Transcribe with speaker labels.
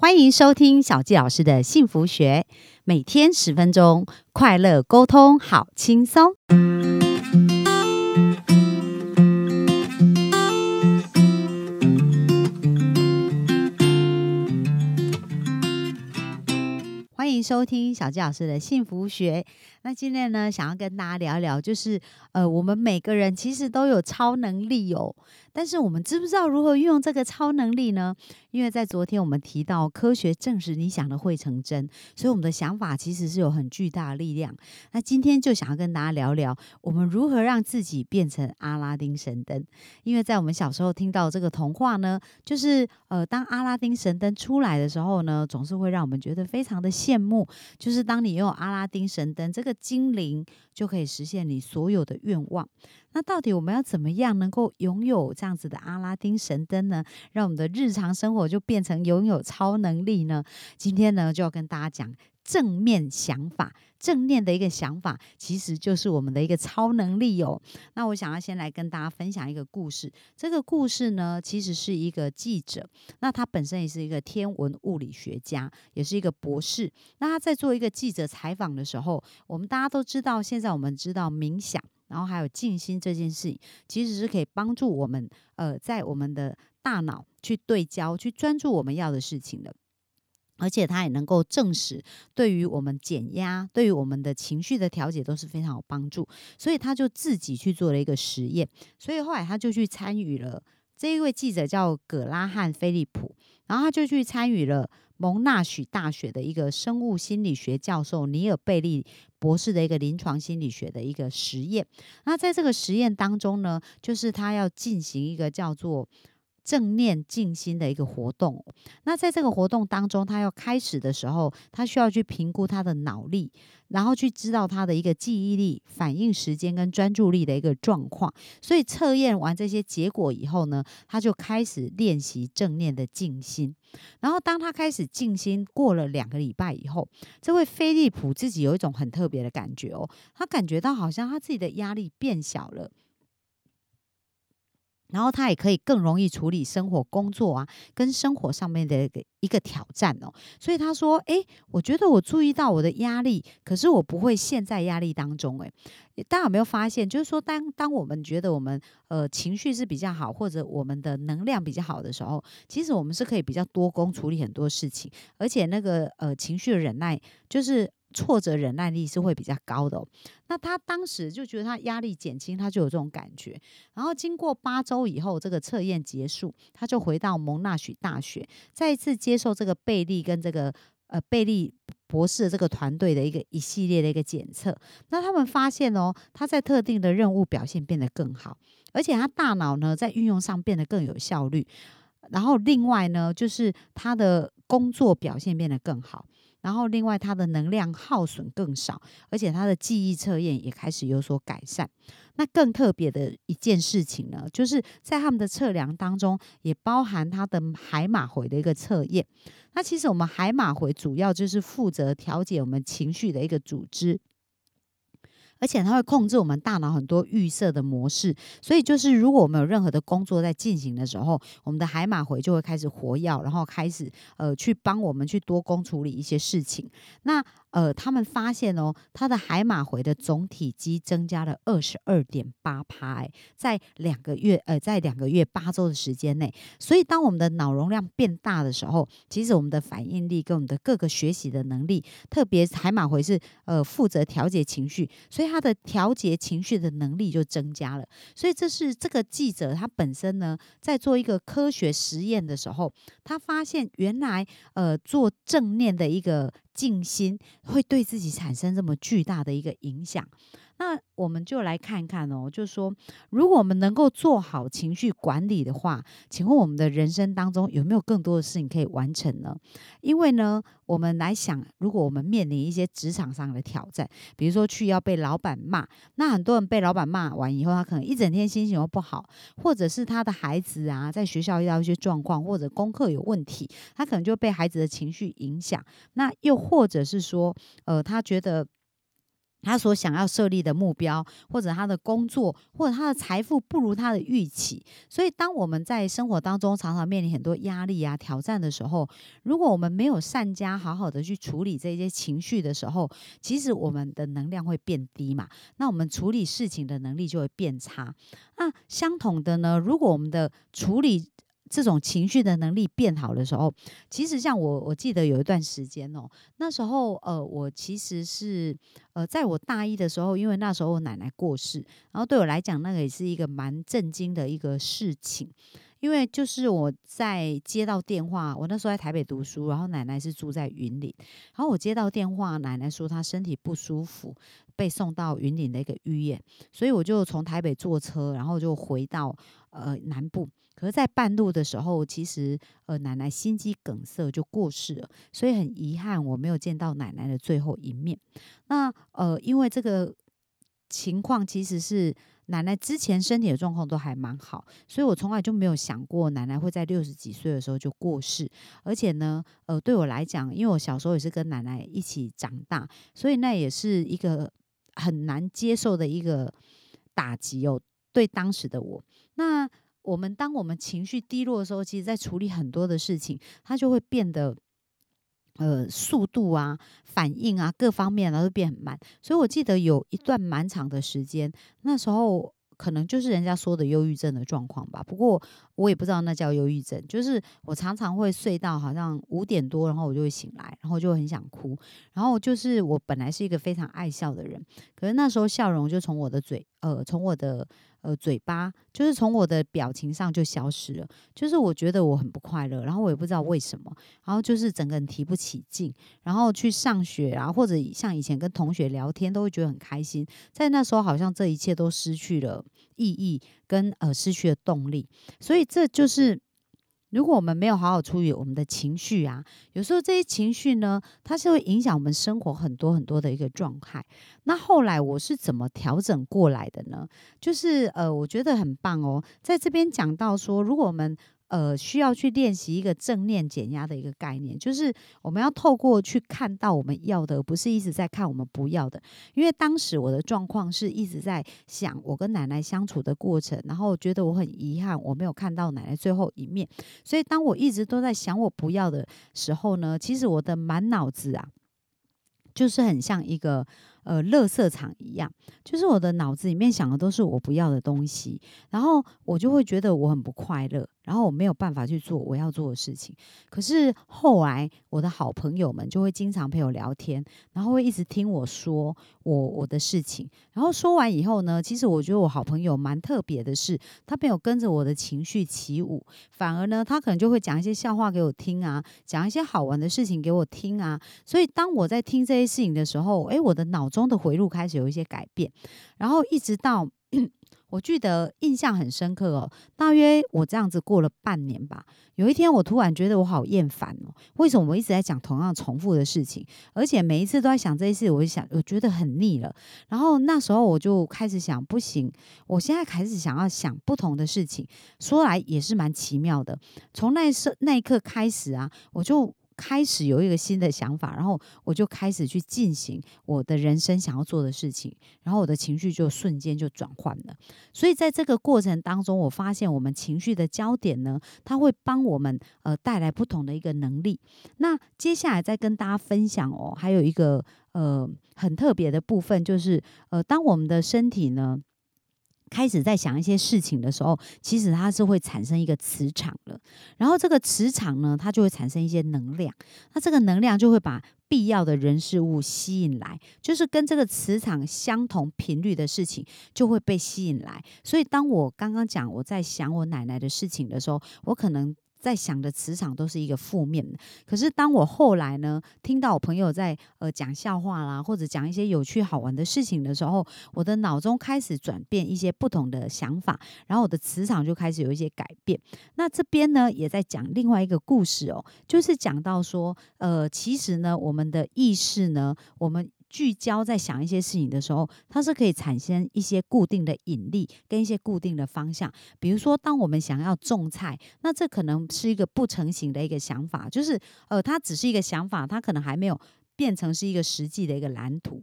Speaker 1: 欢迎收听小纪老师的幸福学，每天十分钟，快乐沟通，好轻松。欢迎收听小纪老师的幸福学。那今天呢，想要跟大家聊一聊，就是呃，我们每个人其实都有超能力哦，但是我们知不知道如何运用这个超能力呢？因为在昨天我们提到科学证实你想的会成真，所以我们的想法其实是有很巨大的力量。那今天就想要跟大家聊聊，我们如何让自己变成阿拉丁神灯。因为在我们小时候听到这个童话呢，就是呃，当阿拉丁神灯出来的时候呢，总是会让我们觉得非常的羡慕。就是当你拥有阿拉丁神灯这个精灵，就可以实现你所有的愿望。那到底我们要怎么样能够拥有这样子的阿拉丁神灯呢？让我们的日常生活就变成拥有超能力呢？今天呢，就要跟大家讲正面想法，正念的一个想法，其实就是我们的一个超能力哦。那我想要先来跟大家分享一个故事。这个故事呢，其实是一个记者，那他本身也是一个天文物理学家，也是一个博士。那他在做一个记者采访的时候，我们大家都知道，现在我们知道冥想。然后还有静心这件事情，其实是可以帮助我们，呃，在我们的大脑去对焦、去专注我们要的事情的。而且它也能够证实，对于我们减压、对于我们的情绪的调节都是非常有帮助。所以他就自己去做了一个实验。所以后来他就去参与了。这一位记者叫葛拉汉·菲利普，然后他就去参与了。蒙纳许大学的一个生物心理学教授尼尔贝利博士的一个临床心理学的一个实验。那在这个实验当中呢，就是他要进行一个叫做正念静心的一个活动。那在这个活动当中，他要开始的时候，他需要去评估他的脑力。然后去知道他的一个记忆力、反应时间跟专注力的一个状况。所以测验完这些结果以后呢，他就开始练习正念的静心。然后当他开始静心过了两个礼拜以后，这位菲利普自己有一种很特别的感觉哦，他感觉到好像他自己的压力变小了。然后他也可以更容易处理生活、工作啊，跟生活上面的一个一个挑战哦。所以他说：“诶，我觉得我注意到我的压力，可是我不会陷在压力当中。”诶，大家有没有发现，就是说，当当我们觉得我们呃情绪是比较好，或者我们的能量比较好的时候，其实我们是可以比较多工处理很多事情，而且那个呃情绪的忍耐就是。挫折忍耐力是会比较高的，那他当时就觉得他压力减轻，他就有这种感觉。然后经过八周以后，这个测验结束，他就回到蒙纳许大学，再一次接受这个贝利跟这个呃贝利博士这个团队的一个一系列的一个检测。那他们发现哦，他在特定的任务表现变得更好，而且他大脑呢在运用上变得更有效率。然后另外呢，就是他的工作表现变得更好。然后，另外，它的能量耗损更少，而且它的记忆测验也开始有所改善。那更特别的一件事情呢，就是在他们的测量当中，也包含他的海马回的一个测验。那其实我们海马回主要就是负责调节我们情绪的一个组织。而且它会控制我们大脑很多预设的模式，所以就是如果我们有任何的工作在进行的时候，我们的海马回就会开始活跃，然后开始呃去帮我们去多工处理一些事情。那呃，他们发现哦，它的海马回的总体积增加了二十二点八趴，在两个月呃，在两个月八周的时间内。所以，当我们的脑容量变大的时候，其实我们的反应力跟我们的各个学习的能力，特别海马回是呃负责调节情绪，所以。他的调节情绪的能力就增加了，所以这是这个记者他本身呢，在做一个科学实验的时候，他发现原来呃做正念的一个静心会对自己产生这么巨大的一个影响。那我们就来看看哦，就是说，如果我们能够做好情绪管理的话，请问我们的人生当中有没有更多的事情可以完成呢？因为呢，我们来想，如果我们面临一些职场上的挑战，比如说去要被老板骂，那很多人被老板骂完以后，他可能一整天心情又不好，或者是他的孩子啊，在学校遇到一些状况，或者功课有问题，他可能就被孩子的情绪影响。那又或者是说，呃，他觉得。他所想要设立的目标，或者他的工作，或者他的财富不如他的预期。所以，当我们在生活当中常常面临很多压力啊、挑战的时候，如果我们没有善加好好的去处理这些情绪的时候，其实我们的能量会变低嘛。那我们处理事情的能力就会变差。那相同的呢，如果我们的处理这种情绪的能力变好的时候，其实像我，我记得有一段时间哦，那时候呃，我其实是呃，在我大一的时候，因为那时候我奶奶过世，然后对我来讲，那个也是一个蛮震惊的一个事情，因为就是我在接到电话，我那时候在台北读书，然后奶奶是住在云林，然后我接到电话，奶奶说她身体不舒服，被送到云林的一个医院，所以我就从台北坐车，然后就回到呃南部。可是，在半路的时候，其实呃，奶奶心肌梗塞就过世了，所以很遗憾，我没有见到奶奶的最后一面。那呃，因为这个情况其实是奶奶之前身体的状况都还蛮好，所以我从来就没有想过奶奶会在六十几岁的时候就过世。而且呢，呃，对我来讲，因为我小时候也是跟奶奶一起长大，所以那也是一个很难接受的一个打击哦。对当时的我，那。我们当我们情绪低落的时候，其实在处理很多的事情，它就会变得，呃，速度啊、反应啊各方面都会变很慢。所以我记得有一段蛮长的时间，那时候。可能就是人家说的忧郁症的状况吧，不过我也不知道那叫忧郁症。就是我常常会睡到好像五点多，然后我就会醒来，然后就很想哭。然后就是我本来是一个非常爱笑的人，可是那时候笑容就从我的嘴，呃，从我的呃嘴巴，就是从我的表情上就消失了。就是我觉得我很不快乐，然后我也不知道为什么，然后就是整个人提不起劲，然后去上学啊，或者像以前跟同学聊天，都会觉得很开心。在那时候，好像这一切都失去了。意义跟呃失去了动力，所以这就是如果我们没有好好处理我们的情绪啊，有时候这些情绪呢，它是会影响我们生活很多很多的一个状态。那后来我是怎么调整过来的呢？就是呃，我觉得很棒哦，在这边讲到说，如果我们呃，需要去练习一个正念减压的一个概念，就是我们要透过去看到我们要的，不是一直在看我们不要的。因为当时我的状况是一直在想我跟奶奶相处的过程，然后觉得我很遗憾我没有看到奶奶最后一面。所以当我一直都在想我不要的时候呢，其实我的满脑子啊，就是很像一个。呃，垃圾场一样，就是我的脑子里面想的都是我不要的东西，然后我就会觉得我很不快乐，然后我没有办法去做我要做的事情。可是后来，我的好朋友们就会经常陪我聊天，然后会一直听我说我我的事情。然后说完以后呢，其实我觉得我好朋友蛮特别的是，他没有跟着我的情绪起舞，反而呢，他可能就会讲一些笑话给我听啊，讲一些好玩的事情给我听啊。所以当我在听这些事情的时候，诶，我的脑中。中的回路开始有一些改变，然后一直到 我记得印象很深刻哦，大约我这样子过了半年吧。有一天我突然觉得我好厌烦哦，为什么我一直在讲同样重复的事情，而且每一次都在想这些事，我就想我觉得很腻了。然后那时候我就开始想，不行，我现在开始想要想不同的事情。说来也是蛮奇妙的，从那时那一刻开始啊，我就。开始有一个新的想法，然后我就开始去进行我的人生想要做的事情，然后我的情绪就瞬间就转换了。所以在这个过程当中，我发现我们情绪的焦点呢，它会帮我们呃带来不同的一个能力。那接下来再跟大家分享哦，还有一个呃很特别的部分，就是呃当我们的身体呢。开始在想一些事情的时候，其实它是会产生一个磁场了。然后这个磁场呢，它就会产生一些能量。那这个能量就会把必要的人事物吸引来，就是跟这个磁场相同频率的事情就会被吸引来。所以当我刚刚讲我在想我奶奶的事情的时候，我可能。在想的磁场都是一个负面的，可是当我后来呢，听到我朋友在呃讲笑话啦，或者讲一些有趣好玩的事情的时候，我的脑中开始转变一些不同的想法，然后我的磁场就开始有一些改变。那这边呢，也在讲另外一个故事哦，就是讲到说，呃，其实呢，我们的意识呢，我们。聚焦在想一些事情的时候，它是可以产生一些固定的引力跟一些固定的方向。比如说，当我们想要种菜，那这可能是一个不成形的一个想法，就是呃，它只是一个想法，它可能还没有变成是一个实际的一个蓝图。